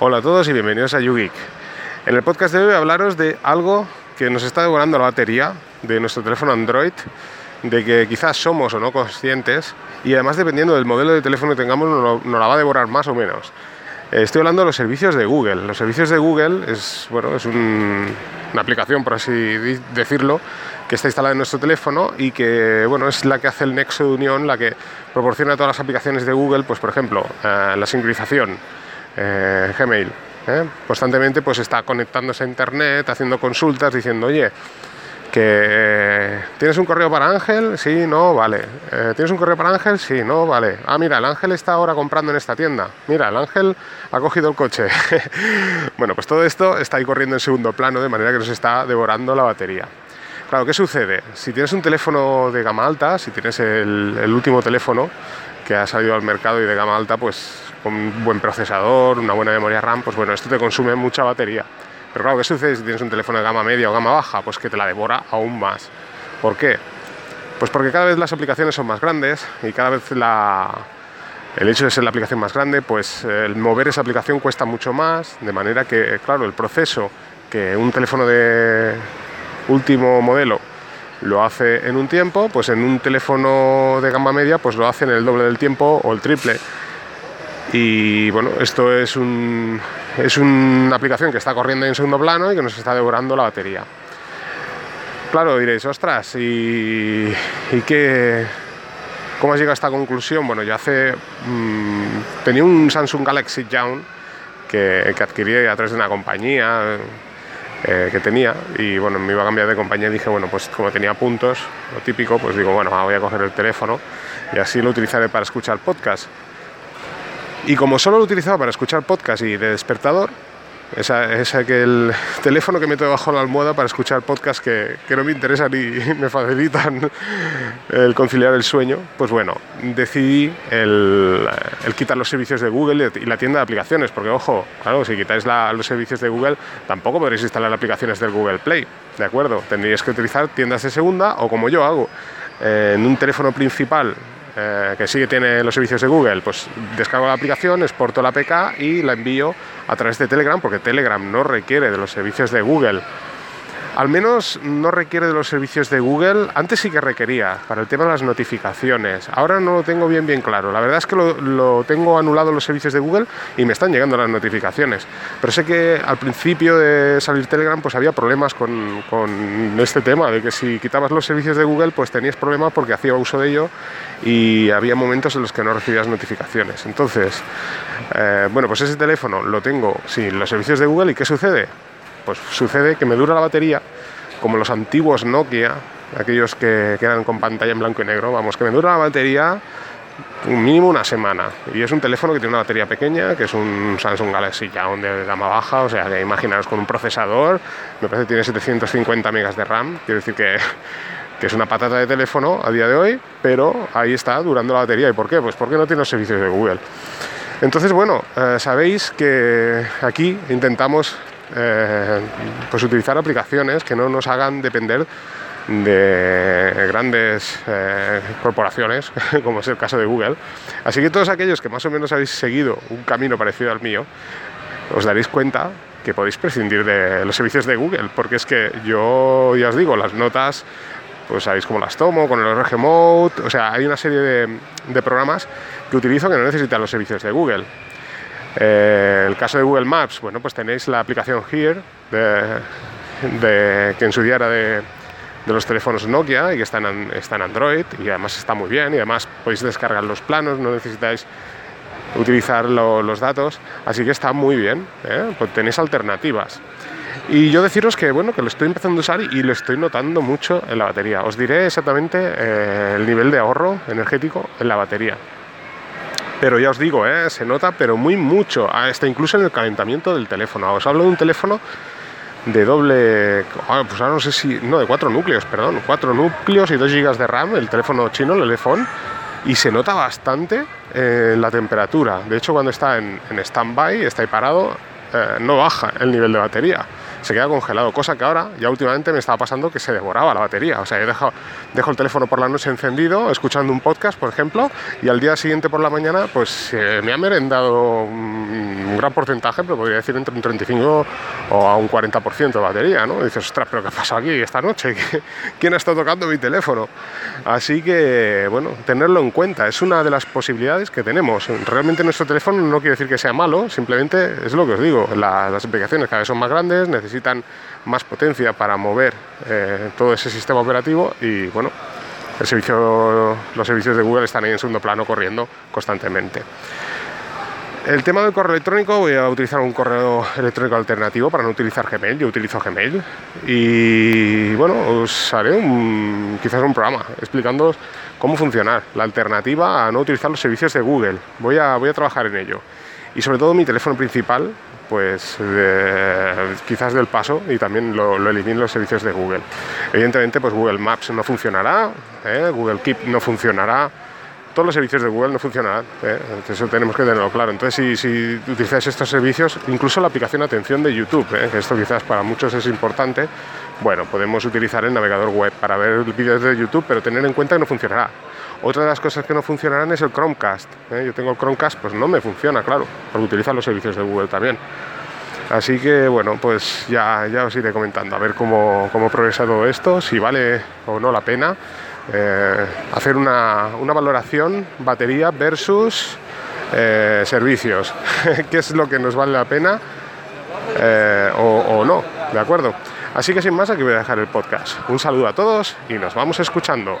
Hola a todos y bienvenidos a YouGeek. En el podcast de hoy voy a hablaros de algo que nos está devorando la batería de nuestro teléfono Android, de que quizás somos o no conscientes y además dependiendo del modelo de teléfono que tengamos nos, la va a devorar más o menos. Eh, estoy hablando de los servicios de Google. Los servicios de Google es, bueno, es una aplicación, por así decirlo, que está instalada en nuestro teléfono y que bueno, es la que hace el nexo de unión, la que proporciona todas las aplicaciones de Google, pues por ejemplo, eh, la sincronización, eh, Gmail. ¿eh? Constantemente pues está conectándose a Internet, haciendo consultas, diciendo, oye, que tienes un correo para Ángel, sí, no, vale. Eh, ¿Tienes un correo para Ángel? Sí, no, vale. Ah, mira, el Ángel está ahora comprando en esta tienda. Mira, el Ángel ha cogido el coche. bueno, pues todo esto está ahí corriendo en segundo plano, de manera que nos está devorando la batería. Claro, ¿qué sucede? Si tienes un teléfono de gama alta, si tienes el último teléfono que ha salido al mercado y de gama alta, pues con un buen procesador, una buena memoria RAM, pues bueno, esto te consume mucha batería. Pero claro, ¿qué sucede si tienes un teléfono de gama media o gama baja? Pues que te la devora aún más. ¿Por qué? Pues porque cada vez las aplicaciones son más grandes y cada vez la, el hecho de ser la aplicación más grande, pues el mover esa aplicación cuesta mucho más, de manera que, claro, el proceso que un teléfono de último modelo lo hace en un tiempo, pues en un teléfono de gama media, pues lo hace en el doble del tiempo o el triple. Y bueno, esto es, un, es una aplicación que está corriendo en segundo plano y que nos está devorando la batería. Claro, diréis, ostras, ¿y, y qué, cómo has llegado a esta conclusión? Bueno, yo hace. Mm, tenía un Samsung Galaxy Young que, que adquirí a través de una compañía eh, que tenía y bueno, me iba a cambiar de compañía y dije, bueno, pues como tenía puntos, lo típico, pues digo, bueno, voy a coger el teléfono y así lo utilizaré para escuchar podcast. Y como solo lo utilizaba para escuchar podcast y de despertador, esa, esa, que el teléfono que meto debajo de la almohada para escuchar podcasts que, que, no me interesan y me facilitan el conciliar el sueño, pues bueno, decidí el, el quitar los servicios de Google y la tienda de aplicaciones, porque ojo, claro, si quitáis la, los servicios de Google, tampoco podréis instalar aplicaciones del Google Play, ¿de acuerdo? Tendríais que utilizar tiendas de segunda o como yo hago, eh, en un teléfono principal eh, que sí tiene los servicios de Google, pues descargo la aplicación, exporto la APK y la envío a través de Telegram, porque Telegram no requiere de los servicios de Google al menos no requiere de los servicios de Google. Antes sí que requería para el tema de las notificaciones. Ahora no lo tengo bien bien claro. La verdad es que lo, tengo anulado los servicios de Google y me están llegando las notificaciones. Pero sé que al principio de salir Telegram pues había problemas con, con este tema, de que si quitabas los servicios de Google pues tenías problemas porque hacía uso de ello y había momentos en los que no recibías notificaciones. Entonces, eh, bueno, pues ese teléfono lo tengo sin los servicios de Google y ¿qué sucede? Pues sucede que me dura la batería como los antiguos Nokia, aquellos que, quedan con pantalla en blanco y negro, vamos, que me dura la batería un mínimo una semana. Y es un teléfono que tiene una batería pequeña, que es un Samsung Galaxy Young de gama baja, o sea, que imaginaros con un procesador, me parece que tiene 750 megas de RAM, quiero decir que, que es una patata de teléfono a día de hoy, pero ahí está durando la batería. ¿Y por qué? Pues porque no tiene los servicios de Google. Entonces, bueno, eh, sabéis que aquí intentamos eh, pues utilizar aplicaciones que no nos hagan depender de grandes eh, corporaciones, como es el caso de Google. Así que todos aquellos que más o menos habéis seguido un camino parecido al mío, os daréis cuenta que podéis prescindir de los servicios de Google, porque es que yo ya os digo, las notas, pues sabéis cómo las tomo, con el RG Mode, o sea, hay una serie de, de programas que utilizo que no necesitan los servicios de Google. Eh, el caso de Google Maps, bueno, pues tenéis la aplicación Here, de, que en su día era de, los teléfonos Nokia y que está en, está en Android y además está muy bien y además podéis descargar los planos, no necesitáis utilizar los datos, así que está muy bien, ¿eh? pues tenéis alternativas. Y yo deciros que bueno, que lo estoy empezando a usar y lo estoy notando mucho en la batería. Os diré exactamente eh, el nivel de ahorro energético en la batería. Pero ya os digo, ¿eh? se nota, pero muy mucho, hasta incluso en el calentamiento del teléfono. Os hablo de un teléfono de doble, ah, pues ahora no sé si, no, de cuatro núcleos, perdón, cuatro núcleos y dos gigas de RAM, el teléfono chino, el iPhone, y se nota bastante eh, la temperatura. De hecho, cuando está en, en stand-by, está ahí parado, eh, no baja el nivel de batería se queda congelado, cosa que ahora ya últimamente me estaba pasando que se devoraba la batería. O sea, yo dejo, dejo el teléfono por la noche encendido, escuchando un podcast, por ejemplo, y al día siguiente por la mañana, pues me ha merendado gran porcentaje, pero podría decir entre un 35 o a un 40% de batería, ¿no? dices, ostras, pero ¿qué pasa aquí esta noche? ¿Quién ha estado tocando mi teléfono? Así que, bueno, tenerlo en cuenta, es una de las posibilidades que tenemos. Realmente nuestro teléfono no quiere decir que sea malo, simplemente es lo que os digo, las aplicaciones cada vez son más grandes, necesitan más potencia para mover eh, todo ese sistema operativo y, bueno, los servicios de Google están ahí en segundo plano corriendo constantemente. El tema del correo electrónico, voy a utilizar un correo electrónico alternativo para no utilizar Gmail, yo utilizo Gmail y bueno, os haré quizás un programa explicando cómo funcionar, la alternativa a no utilizar los servicios de Google. Voy a, voy a trabajar en ello. Y sobre todo mi teléfono principal, pues quizás del paso y también lo, lo elimino los servicios de Google. Evidentemente, pues Google Maps no funcionará, ¿eh? Google Keep no funcionará, todos los servicios de Google no funcionarán, ¿eh? eso tenemos que tenerlo claro. Entonces, si, utilizáis estos servicios, incluso la aplicación Atención de YouTube, ¿eh? que esto quizás para muchos es importante, bueno, podemos utilizar el navegador web para ver vídeos de YouTube, pero tener en cuenta que no funcionará. Otra de las cosas que no funcionarán es el Chromecast. ¿eh? Yo tengo el Chromecast, pues no me funciona, claro, porque utiliza los servicios de Google también. Así que bueno, pues ya, ya os iré comentando a ver cómo, cómo progresa todo esto, si vale o no la pena eh, hacer una, valoración batería versus eh, servicios. ¿Qué es lo que nos vale la pena eh, o no? ¿De acuerdo? Así que sin más, aquí voy a dejar el podcast. Un saludo a todos y nos vamos escuchando.